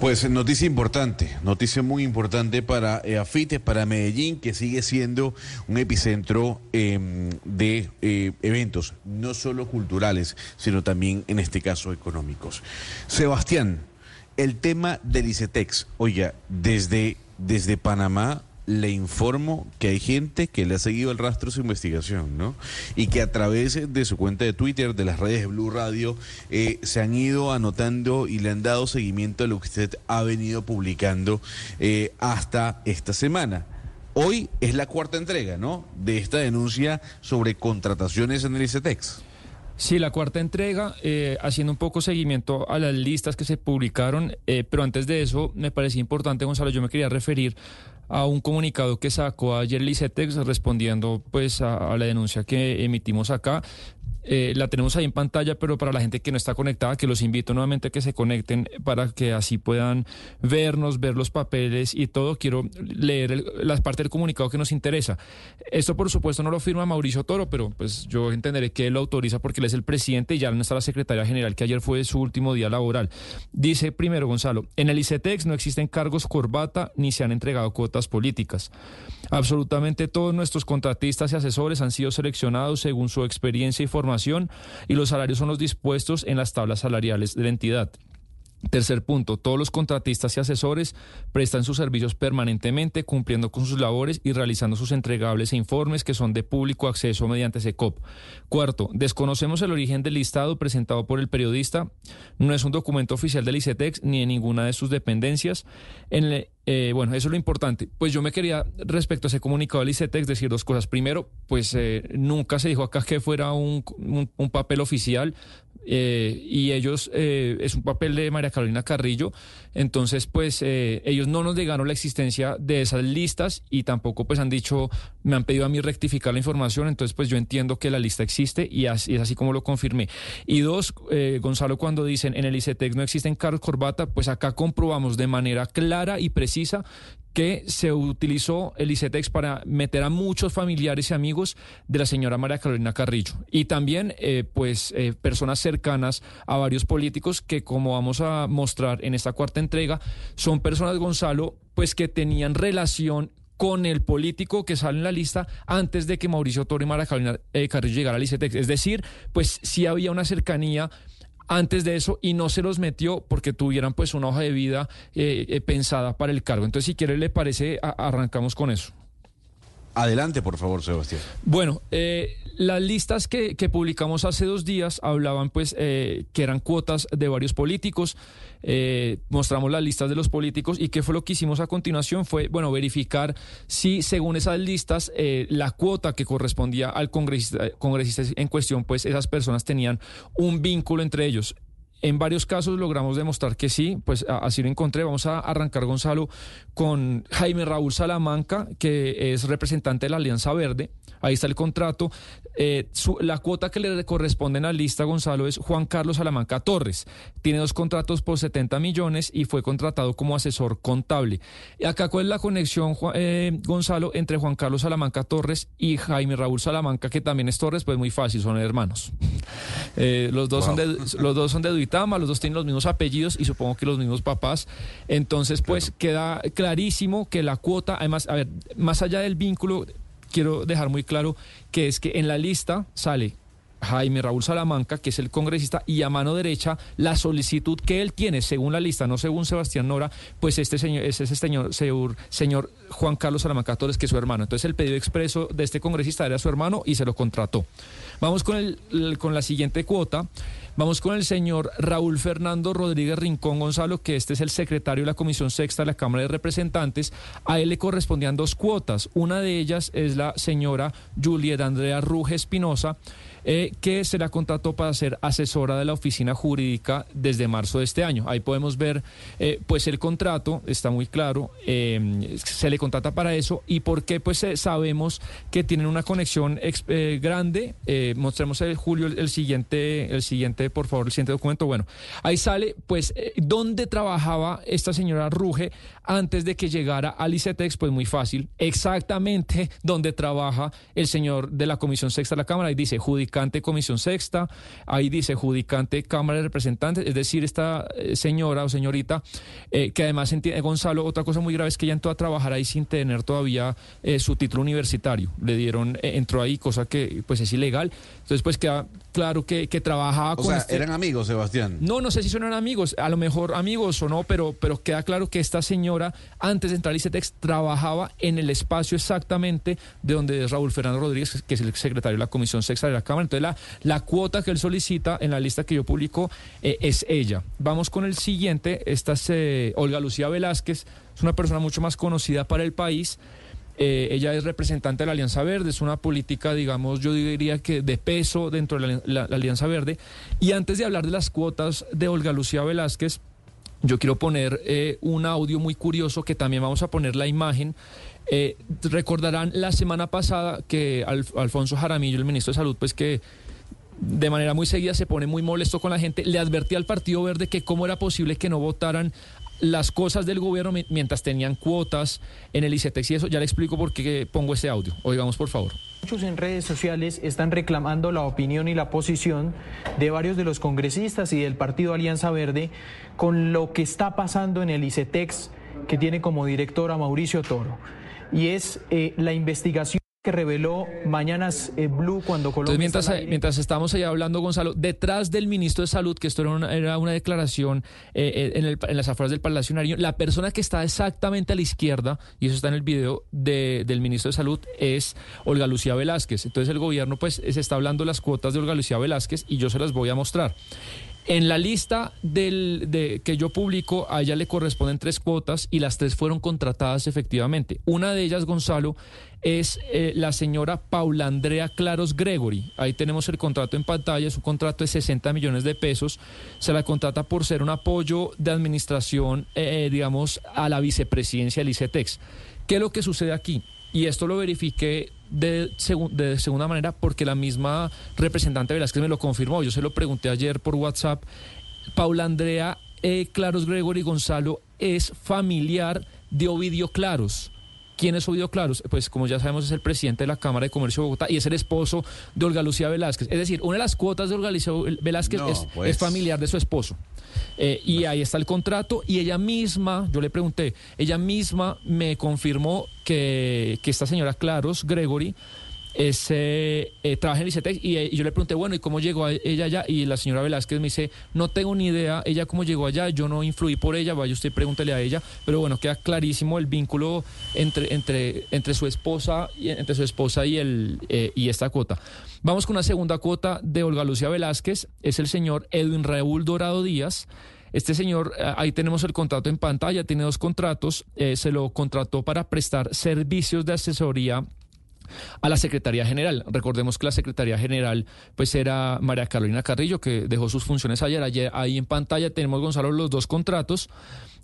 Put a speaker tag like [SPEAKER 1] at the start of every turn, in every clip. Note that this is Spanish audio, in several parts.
[SPEAKER 1] Pues noticia importante, noticia muy importante para EAFITE, para Medellín, que sigue siendo un epicentro em, de eh, eventos, no solo culturales, sino también en este caso económicos. Sebastián, el tema del ICETEX, oiga, desde, desde Panamá le informo que hay gente que le ha seguido el rastro de su investigación, ¿no? Y que a través de su cuenta de Twitter, de las redes de Blue Radio, eh, se han ido anotando y le han dado seguimiento a lo que usted ha venido publicando eh, hasta esta semana. Hoy es la cuarta entrega, ¿no? De esta denuncia sobre contrataciones en el ICETEX.
[SPEAKER 2] Sí, la cuarta entrega, eh, haciendo un poco seguimiento a las listas que se publicaron, pero antes de eso me parecía importante, Gonzalo, yo me quería referir a un comunicado que sacó ayer Licetex respondiendo pues a, la denuncia que emitimos acá eh, la tenemos ahí en pantalla, pero para la gente que no está conectada, que los invito nuevamente a que se conecten para que así puedan vernos, ver los papeles y todo. Quiero leer la parte del comunicado que nos interesa. Esto, por supuesto, no lo firma Mauricio Toro, pero pues yo entenderé que él lo autoriza porque él es el presidente y ya no está la secretaria general, que ayer fue su último día laboral. Dice primero, Gonzalo, en el ICETEX no existen cargos corbata ni se han entregado cuotas políticas. Absolutamente todos nuestros contratistas y asesores han sido seleccionados según su experiencia y formación y los salarios son los dispuestos en las tablas salariales de la entidad. Tercer punto, todos los contratistas y asesores prestan sus servicios permanentemente, cumpliendo con sus labores y realizando sus entregables e informes que son de público acceso mediante SECOP. Cuarto, desconocemos el origen del listado presentado por el periodista. No es un documento oficial del ICETEX ni de ninguna de sus dependencias. En eh, bueno, eso es lo importante. Pues yo me quería, respecto a ese comunicado del ICETEX, decir dos cosas. Primero, pues eh, nunca se dijo acá que fuera un papel oficial. Eh, y ellos, eh, es un papel de María Carolina Carrillo, entonces pues eh, ellos no nos negaron la existencia de esas listas y tampoco pues han dicho, me han pedido a mí rectificar la información, entonces pues yo entiendo que la lista existe y, así, es así como lo confirmé. Y dos, Gonzalo, cuando dicen en el ICETEX no existen carros corbata, pues acá comprobamos de manera clara y precisa que se utilizó el ICETEX para meter a muchos familiares y amigos de la señora María Carolina Carrillo y también eh, pues eh, personas cercanas a varios políticos que como vamos a mostrar en esta cuarta entrega son personas Gonzalo pues que tenían relación con el político que sale en la lista antes de que Mauricio Toro y María Carolina eh, Carrillo llegara al ICETEX. Es decir, pues sí había una cercanía antes de eso y no se los metió porque tuvieran pues una hoja de vida eh, eh, pensada para el cargo. Entonces, si quiere, le parece, arrancamos con eso.
[SPEAKER 1] Adelante, por favor, Sebastián.
[SPEAKER 2] Bueno, eh, las listas que, publicamos hace dos días hablaban pues eh, que eran cuotas de varios políticos. Eh, mostramos las listas de los políticos y qué fue lo que hicimos a continuación fue, bueno, verificar si según esas listas la cuota que correspondía al congresista, congresista en cuestión, pues esas personas tenían un vínculo entre ellos. En varios casos logramos demostrar que sí, pues así lo encontré. Vamos a arrancar, Gonzalo, con Jaime Raúl Salamanca, que es representante de la Alianza Verde. Ahí está el contrato. Eh, la cuota que le corresponde en la lista, Gonzalo, es Juan Carlos Salamanca Torres. Tiene dos contratos por 70 millones y fue contratado como asesor contable. Y acá, ¿cuál es la conexión, eh, Gonzalo, entre Juan Carlos Salamanca Torres y Jaime Raúl Salamanca, que también es Torres? Pues muy fácil, son hermanos. Eh, los, dos son de, los dos son de Duitama, los dos tienen los mismos apellidos y supongo que los mismos papás. Entonces, pues queda clarísimo que la cuota, además, a ver, más allá del vínculo quiero dejar muy claro que es que en la lista sale Jaime Raúl Salamanca, que es el congresista, y a mano derecha la solicitud que él tiene, según la lista, no según Sebastián Nora, pues este señor es ese señor, señor Juan Carlos Salamanca Torres, que es su hermano. Entonces el pedido expreso de este congresista era su hermano y se lo contrató. Vamos con, el, con la siguiente cuota. Vamos con el señor Raúl Fernando Rodríguez Rincón Gonzalo, que este es el secretario de la Comisión Sexta de la Cámara de Representantes. A él le correspondían dos cuotas. Una de ellas es la señora Julieta Andrea Ruge Espinosa. Eh, que se la contrató para ser asesora de la oficina jurídica desde marzo de este año. Ahí podemos ver, eh, pues el contrato está muy claro, eh, se le contrata para eso y por qué, pues sabemos que tienen una conexión grande. mostremos el Julio el siguiente, el siguiente por favor el siguiente documento. Bueno, ahí sale pues eh, dónde trabajaba esta señora Ruge antes de que llegara al ICETEX, pues muy fácil, exactamente donde trabaja el señor de la Comisión Sexta de la Cámara, ahí dice judicante Comisión Sexta, ahí dice judicante Cámara de Representantes, es decir, esta eh, señora o señorita, eh, que además entiende, Gonzalo, otra cosa muy grave es que ella entró a trabajar ahí sin tener todavía su título universitario, le dieron, entró ahí, cosa que pues es ilegal, entonces pues queda claro que, que trabajaba
[SPEAKER 1] o sea, este eran amigos, Sebastián.
[SPEAKER 2] No, no sé si son amigos, a lo mejor amigos o no, pero, pero queda claro que esta señora, antes de entrar a ICETEX, trabajaba en el espacio exactamente de donde es Raúl Fernando Rodríguez, que es el secretario de la Comisión Sexta de la Cámara. Entonces, la, la cuota que él solicita en la lista que yo publico eh, es ella. Vamos con el siguiente. Esta es eh, Olga Lucía Velázquez, es una persona mucho más conocida para el país. Eh, ella es representante de la Alianza Verde, es una política, digamos, yo diría que de peso dentro de la, Alianza Verde. Y antes de hablar de las cuotas de Olga Lucía Velázquez, yo quiero poner eh, un audio muy curioso que también vamos a poner la imagen. Eh, recordarán la semana pasada que Alfonso Jaramillo, el ministro de Salud, pues que de manera muy seguida se pone muy molesto con la gente, le advertía al Partido Verde que cómo era posible que no votaran las cosas del gobierno mientras tenían cuotas en el ICETEX y eso. Ya le explico por qué pongo ese audio. Oigamos, por favor.
[SPEAKER 3] Muchos en redes sociales están reclamando la opinión y la posición de varios de los congresistas y del Partido Alianza Verde con lo que está pasando en el ICETEX, que tiene como director a Mauricio Toro. Y es eh, la investigación que reveló Mañanas eh, Blue cuando Colombia.
[SPEAKER 2] Entonces, mientras, mientras estamos allá hablando, Gonzalo, detrás del ministro de Salud, que esto era una, declaración eh, eh, en, las afueras del Palacio Nariño, la persona que está exactamente a la izquierda, y eso está en el video del ministro de Salud, es Olga Lucía Velázquez. Entonces el gobierno, pues, se está hablando de las cuotas de Olga Lucía Velázquez y yo se las voy a mostrar. En la lista del, de, que yo publico, a ella le corresponden tres cuotas y las tres fueron contratadas efectivamente. Una de ellas, Gonzalo, es eh, la señora Paula Andrea Claros Gregory. Ahí tenemos el contrato en pantalla, es un contrato de 60 millones de pesos. Se la contrata por ser un apoyo de administración, eh, eh, digamos, a la vicepresidencia del ICETEX. ¿Qué es lo que sucede aquí? Y esto lo verifiqué de, de, segunda manera porque la misma representante Velázquez me lo confirmó. Yo se lo pregunté ayer por WhatsApp. Paula Andrea eh, Claros Gregory Gonzalo es familiar de Ovidio Claros. ¿Quién es Ovidio Claros? Pues como ya sabemos es el presidente de la Cámara de Comercio de Bogotá y es el esposo de Olga Lucía Velázquez. Es decir, una de las cuotas de Olga Lucía Velázquez es, pues. familiar de su esposo. Eh, y ahí está el contrato y ella misma, yo le pregunté, ella misma me confirmó que, que esta señora Claros Gregory ese, eh, trabaja en ICETEX eh, y, yo le pregunté, bueno, ¿y cómo llegó ella allá? Y la señora Velázquez me dice, no tengo ni idea ella cómo llegó allá, yo no influí por ella, vaya usted pregúntele a ella, pero bueno, queda clarísimo el vínculo entre, entre, entre su esposa y entre su esposa y el eh, y esta cuota. Vamos con una segunda cuota de Olga Lucía Velázquez, es el señor Edwin Raúl Dorado Díaz. Este señor, ahí tenemos el contrato en pantalla, tiene dos contratos, se lo contrató para prestar servicios de asesoría a la Secretaría General. Recordemos que la Secretaría General pues era María Carolina Carrillo, que dejó sus funciones ayer. ayer ahí en pantalla tenemos, Gonzalo, los dos contratos.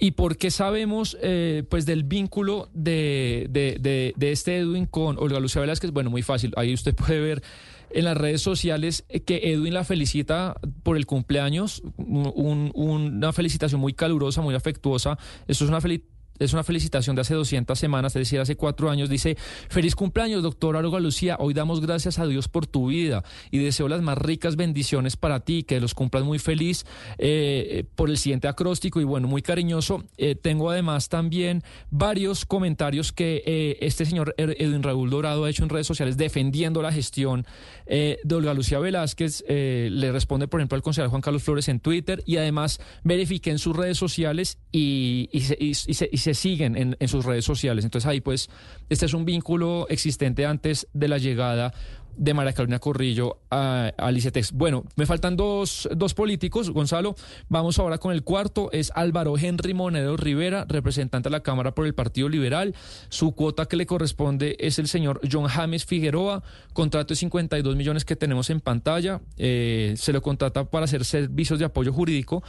[SPEAKER 2] ¿Y por qué sabemos eh, pues del vínculo de, de, de, este Edwin con Olga Lucía Velázquez? Bueno, muy fácil. Ahí usted puede ver en las redes sociales que Edwin la felicita por el cumpleaños, una felicitación muy calurosa, muy afectuosa. Esto es una felicitación es una felicitación de hace 200 semanas, es decir, hace cuatro años. Dice, feliz cumpleaños, doctor Olga Lucía. Hoy damos gracias a Dios por tu vida y deseo las más ricas bendiciones para ti, que los cumplas muy feliz eh, por el siguiente acróstico y bueno, muy cariñoso. Eh, tengo además también varios comentarios que eh, este señor Edwin Raúl Dorado ha hecho en redes sociales defendiendo la gestión de Olga Lucía Velázquez. le responde, por ejemplo, al concejal Juan Carlos Flores en Twitter y además verifique en sus redes sociales y, se siguen en, sus redes sociales. Entonces ahí pues este es un vínculo existente antes de la llegada de María Carolina Corrillo a, a Bueno, me faltan dos, dos, políticos, Gonzalo. Vamos ahora con el cuarto. Es Álvaro Henry Monedero Rivera, representante de la Cámara por el Partido Liberal. Su cuota que le corresponde es el señor John James Figueroa. Contrato de 52 millones que tenemos en pantalla. Eh, se lo contrata para hacer servicios de apoyo jurídico.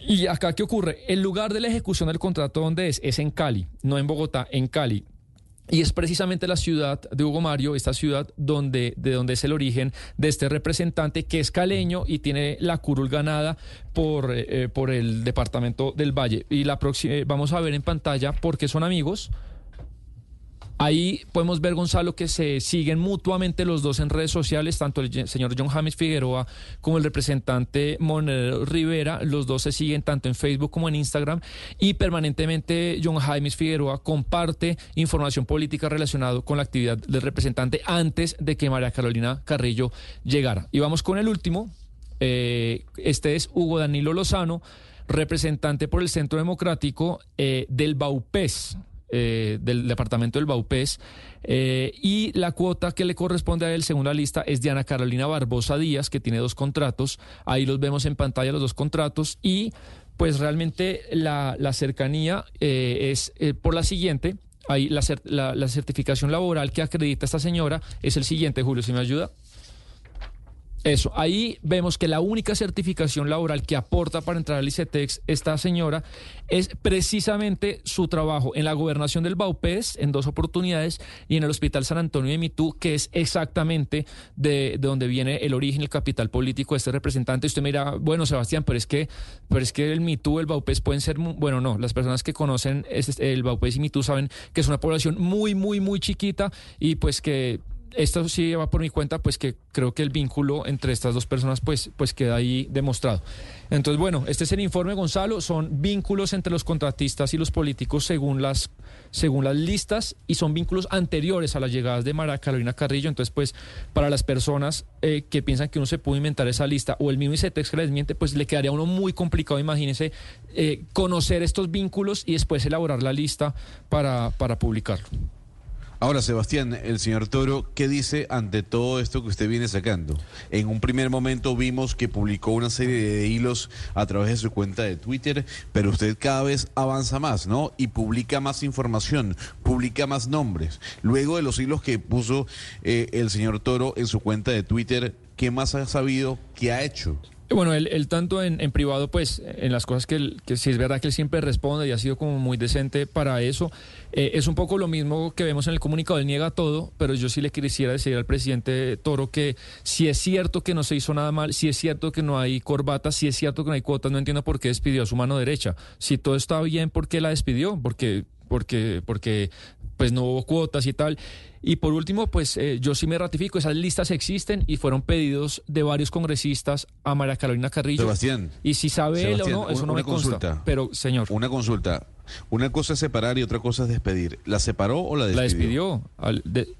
[SPEAKER 2] Y acá, ¿qué ocurre? El lugar de la ejecución del contrato, ¿dónde es? Es en Cali, no en Bogotá, en Cali. y es precisamente la ciudad de Hugo Mario, esta ciudad donde, de donde es el origen de este representante que es caleño y tiene la curul ganada por, eh, por el departamento del Valle. Y la eh, vamos a ver en pantalla por qué son amigos. Ahí podemos ver, Gonzalo, que se siguen mutuamente los dos en redes sociales, tanto el señor John James Figueroa como el representante Monero Rivera. Los dos se siguen tanto en Facebook como en Instagram y permanentemente John James Figueroa comparte información política relacionada con la actividad del representante antes de que María Carolina Carrillo llegara. Y vamos con el último. Eh, este es Hugo Danilo Lozano, representante por el Centro Democrático eh, del Baupés. Eh, del departamento del Baupés. Eh, y la cuota que le corresponde a él, según la lista, es Diana Carolina Barbosa Díaz, que tiene dos contratos. Ahí los vemos en pantalla, los dos contratos. Y pues realmente la, cercanía eh, es por la siguiente. Ahí la, la certificación laboral que acredita esta señora es el siguiente, Julio, si me ayuda. Eso, ahí vemos que la única certificación laboral que aporta para entrar al ICETEX esta señora es precisamente su trabajo en la gobernación del Baupés en dos oportunidades y en el Hospital San Antonio de Mitú, que es exactamente de, donde viene el origen, el capital político de este representante. Usted me dirá, bueno, Sebastián, pero es que, pero es que el Mitú, el Baupés pueden ser, bueno, no, las personas que conocen el Baupés y Mitú saben que es una población muy, muy, muy chiquita y pues que esto sí va por mi cuenta, pues que creo que el vínculo entre estas dos personas pues, pues queda ahí demostrado. Entonces, bueno, este es el informe, Gonzalo, son vínculos entre los contratistas y los políticos según las, según las listas y son vínculos anteriores a las llegadas de Mara Carolina Carrillo. Entonces, pues, para las personas eh, que piensan que uno se pudo inventar esa lista o el mismo ICETEX que les miente, pues le quedaría a uno muy complicado, imagínense, eh, conocer estos vínculos y después elaborar la lista para, para publicarlo.
[SPEAKER 1] Ahora, Sebastián, el señor Toro, ¿qué dice ante todo esto que usted viene sacando? En un primer momento vimos que publicó una serie de hilos a través de su cuenta de Twitter, pero usted cada vez avanza más, ¿no? Y publica más información, publica más nombres. Luego de los hilos que puso eh, el señor Toro en su cuenta de Twitter, ¿qué más ha sabido? ¿Qué ha hecho?
[SPEAKER 2] Bueno, él, tanto en, privado, pues en las cosas que, él, que sí es verdad que él siempre responde y ha sido como muy decente para eso. Eh, es un poco lo mismo que vemos en el comunicado, él niega todo, pero yo sí le quisiera decir al presidente Toro que si es cierto que no se hizo nada mal, si es cierto que no hay corbata, si es cierto que no hay cuotas, no entiendo por qué despidió a su mano derecha. Si todo está bien, ¿por qué la despidió? Porque porque, porque pues no hubo cuotas y tal. Y por último, pues eh, yo sí me ratifico, esas listas existen y fueron pedidos de varios congresistas a María Carolina Carrillo.
[SPEAKER 1] Sebastián.
[SPEAKER 2] Y si sabe él o no, eso no me consulta. Pero, señor.
[SPEAKER 1] Una consulta. Una cosa es separar y otra cosa es despedir. ¿La separó o la despidió?
[SPEAKER 2] La despidió. Al,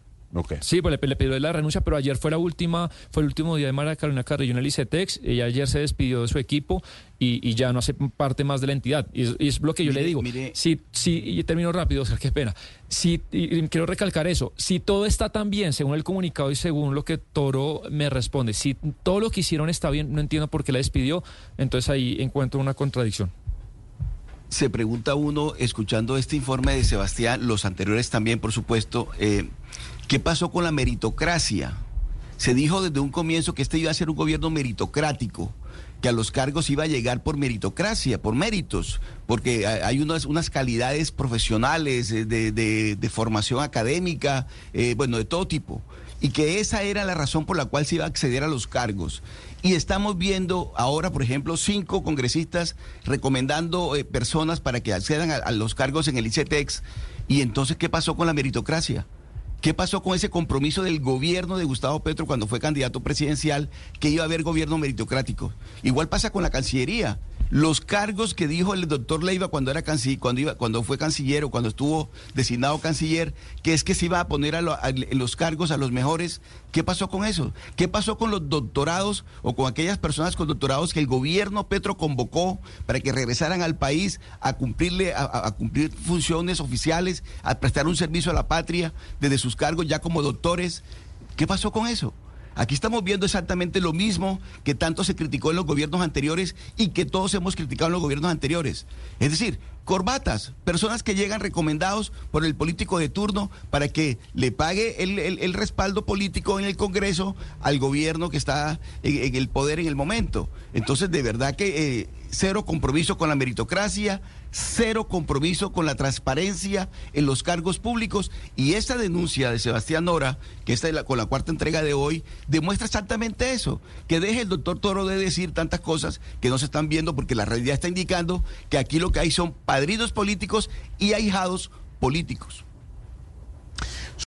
[SPEAKER 2] Sí, pues le, pidió la renuncia, pero ayer fue la última, fue el último día de María Carolina Carrillo en el ICETEX. Ella ayer se despidió de su equipo y, ya no hace parte más de la entidad. Y es, lo que yo le digo. Si, si, y termino rápido, o sea, qué pena. Si, quiero recalcar eso. Si todo está tan bien, según el comunicado y según lo que Toro me responde, si todo lo que hicieron está bien, no entiendo por qué la despidió. Entonces ahí encuentro una contradicción
[SPEAKER 4] se pregunta uno, escuchando este informe de Sebastián, los anteriores también, por supuesto, eh, ¿Qué pasó con la meritocracia? Se dijo desde un comienzo que este iba a ser un gobierno meritocrático, que a los cargos iba a llegar por meritocracia, por méritos, porque hay unas, unas calidades profesionales, eh, de, formación académica, eh, bueno, de todo tipo, y que esa era la razón por la cual se iba a acceder a los cargos. Y estamos viendo ahora, por ejemplo, cinco congresistas recomendando eh, personas para que accedan a los cargos en el ICETEX. Y entonces, ¿qué pasó con la meritocracia? ¿Qué pasó con ese compromiso del gobierno de Gustavo Petro cuando fue candidato presidencial que iba a haber gobierno meritocrático? Igual pasa con la Cancillería los cargos que dijo el doctor Leiva cuando era cuando iba, cuando fue canciller o cuando estuvo designado canciller, que es que se iba a poner en los cargos a los mejores. ¿Qué pasó con eso? ¿Qué pasó con los doctorados o con aquellas personas con doctorados que el gobierno Petro convocó para que regresaran al país a cumplirle, a cumplir funciones oficiales, a prestar un servicio a la patria desde sus cargos ya como doctores? ¿Qué pasó con eso? Aquí estamos viendo exactamente lo mismo que tanto se criticó en los gobiernos anteriores y que todos hemos criticado en los gobiernos anteriores. Es decir, corbatas, personas que llegan recomendados por el político de turno para que le pague el, respaldo político en el Congreso al gobierno que está en, el poder en el momento. Entonces, de verdad que eh, cero compromiso con la meritocracia, cero compromiso con la transparencia en los cargos públicos y esta denuncia de Sebastián Nora, que está con la cuarta entrega de hoy, demuestra exactamente eso, que deje el doctor Toro de decir tantas cosas que no se están viendo porque la realidad está indicando que aquí lo que hay son padrinos políticos y ahijados políticos.